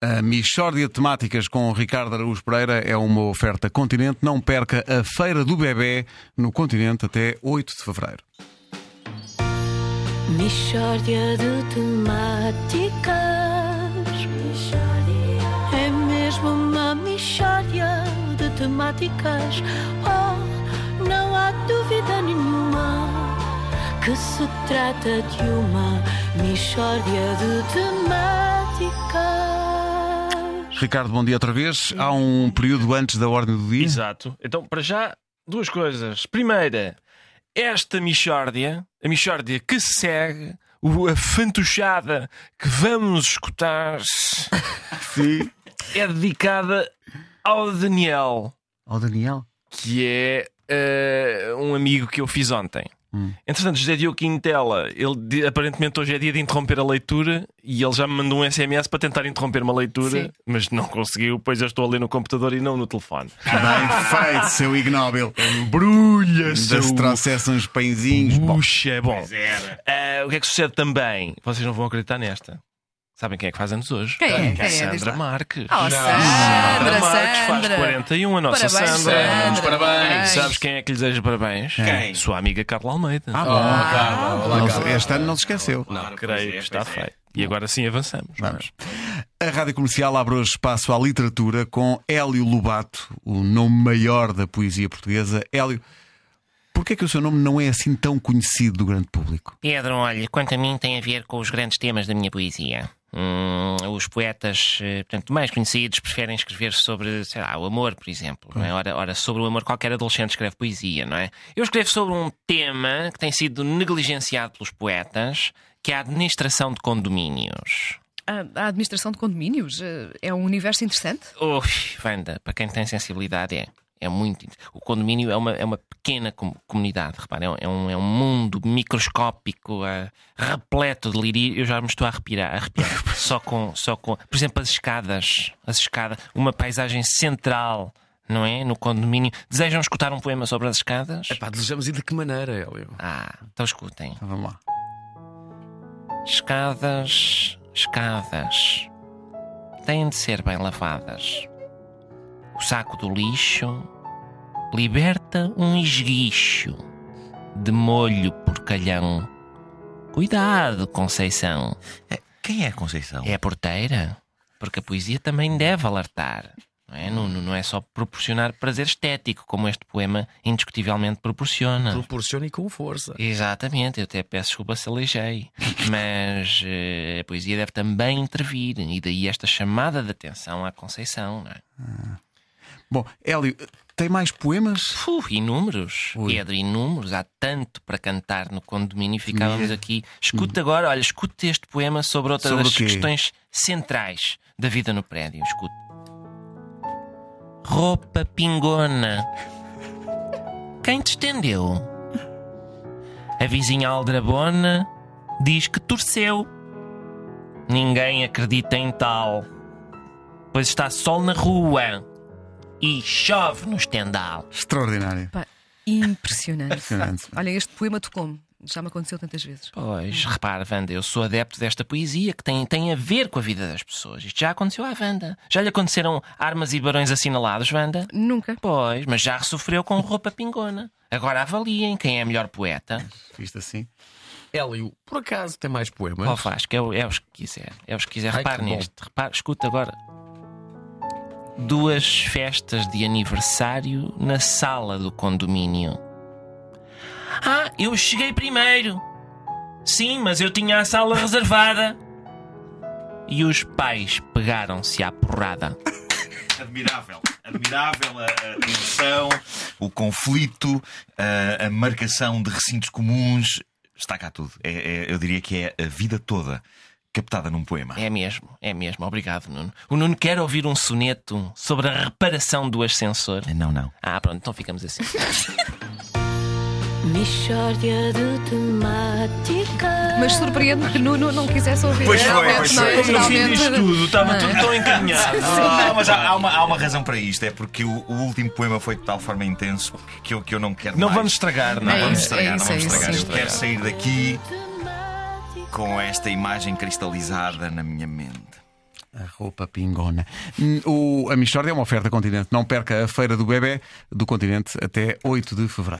A Michórdia de Temáticas com Ricardo Araújo Pereira é uma oferta Continente. Não perca a Feira do Bebé no Continente até 8 de Fevereiro. Michórdia de temáticas É mesmo uma michórdia de temáticas Oh, não há dúvida nenhuma Que se trata de uma michórdia de temáticas Ricardo, bom dia outra vez. Há um período antes da ordem do dia. Exato. Então, para já, duas coisas. Primeira, esta Michórdia, a Michórdia que se segue, a fantochada que vamos escutar, Sim. é dedicada ao Daniel, Ó Daniel. que é eh, um amigo que eu fiz ontem. Hum. Entretanto, José Diogo Quintela, ele aparentemente hoje é dia de interromper a leitura e ele já me mandou um SMS para tentar interromper uma leitura, Sim. mas não conseguiu, pois eu estou a ler no computador e não no telefone. Bem feito, seu ignóbil. Brulha, Ainda se trouxesse uns pãezinhos. Bom, Puxa, bom. Ah, o que é que sucede também? Vocês não vão acreditar nesta. Sabem quem é que faz anos hoje? Quem é? Quem é? Sandra. Marques. Oh, Sandra, Marques faz Sandra. 41, a nossa Parabéns, Sandra. Sandra. Parabéns. Sabes quem é que lhe deseja parabéns? Quem? Sua amiga Carla Almeida. Ah, bom. Carla, olá, Não Carla. este ano não se esqueceu. não, creio que está feito. E agora sim avançamos. Vamos. A Rádio Comercial abre hoje espaço à literatura com Hélio Lobato, o nome maior da poesia portuguesa. Hélio, porquê é que o seu nome não é assim tão conhecido do grande público? Pedro, olha, quanto a mim tem a ver com os grandes temas da minha poesia. Hum, os poetas, eh, portanto, mais conhecidos preferem escrever sobre, sei lá, o amor, por exemplo. Não é? ora, ora, sobre o amor, qualquer adolescente escreve poesia, não é? Eu escrevo sobre um tema que tem sido negligenciado pelos poetas, que é a administração de condomínios. A, a administração de condomínios eh, é um universo interessante. Ui, Wanda, para quem tem sensibilidade é. É muito. O condomínio é uma, é uma pequena com- comunidade, repara, é um- é um, é um mundo microscópico, eh, repleto de lirir. Eu já me estou a arrepiar, a arrepiar só, com, só com. Por exemplo, as escadas. As escadas, uma paisagem central, não é? No condomínio. Desejam escutar um poema sobre as escadas? Epá, desejamos ir de que maneira, Hélio? Ah, então escutem. Então, vamos lá. Escadas, escadas, têm de ser bem lavadas. O saco do lixo liberta um esguicho de molho porcalhão. Cuidado, Conceição. Quem é a Conceição? É a porteira, porque a poesia também deve alertar. Não é, não, não é só proporcionar prazer estético, como este poema indiscutivelmente proporciona. Proporciona e com força. Exatamente, eu até peço desculpa se aleijei. Mas eh, a poesia deve também intervir, e daí esta chamada de atenção à Conceição. Não é? Bom, Hélio, tem mais poemas? Puh, inúmeros, Ui. Pedro, inúmeros. Há tanto para cantar no condomínio. Ficávamos aqui. Escuta agora, olha, escuta este poema sobre outra Sobre das questões centrais da vida no prédio. Escuta. Roupa pingona. Quem te estendeu? A vizinha aldrabona diz que torceu. Ninguém acredita em tal, pois está sol na rua e chove no estendal. Extraordinário. Pá, impressionante. Impressionante. Olha, este poema tocou-me. Já me aconteceu tantas vezes. Pois, repara, Wanda, eu sou adepto desta poesia que tem, tem a ver com a vida das pessoas. Isto já aconteceu à Wanda. Já lhe aconteceram armas e barões assinalados, Wanda? Nunca. Pois, mas já sofreu com roupa pingona. Agora avaliem quem é melhor poeta. Visto assim. Hélio, por acaso tem mais poemas? Qual faz? Que é, o- é os que quiser. É os que quiser. Ai, Repare que neste. Repare, escuta agora. Duas festas de aniversário na sala do condomínio. Ah, eu cheguei primeiro. Sim, mas eu tinha a sala reservada. E os pais pegaram-se à porrada. Admirável. Admirável a, a tensão, o conflito, a, a marcação de recintos comuns. Está cá tudo. É- é- eu diria que é a vida toda captada num poema. É mesmo, é mesmo. Obrigado, Nuno. O Nuno quer ouvir um soneto sobre a reparação do ascensor. Não, não. Ah, pronto, então ficamos assim. Michórdia de temáticas Mas surpreende que Nuno não quisesse ouvir. Pois foi, pois não é? foi. Como no fim disto tudo, estava Não tudo é? tão encaminhado. Não, mas há, há uma, há uma razão para isto. É porque o, o último poema foi de tal forma intenso que eu, que eu não quero Não mais. vamos estragar, não É Não vamos isso, estragar, é não isso, vamos é isso, estragar. sim. Eu quero sair daqui com esta imagem cristalizada na minha mente. A roupa pingona. Hum, O, a Michórdia é uma oferta continente. Não perca a feira do bebê do continente até 8 de fevereiro.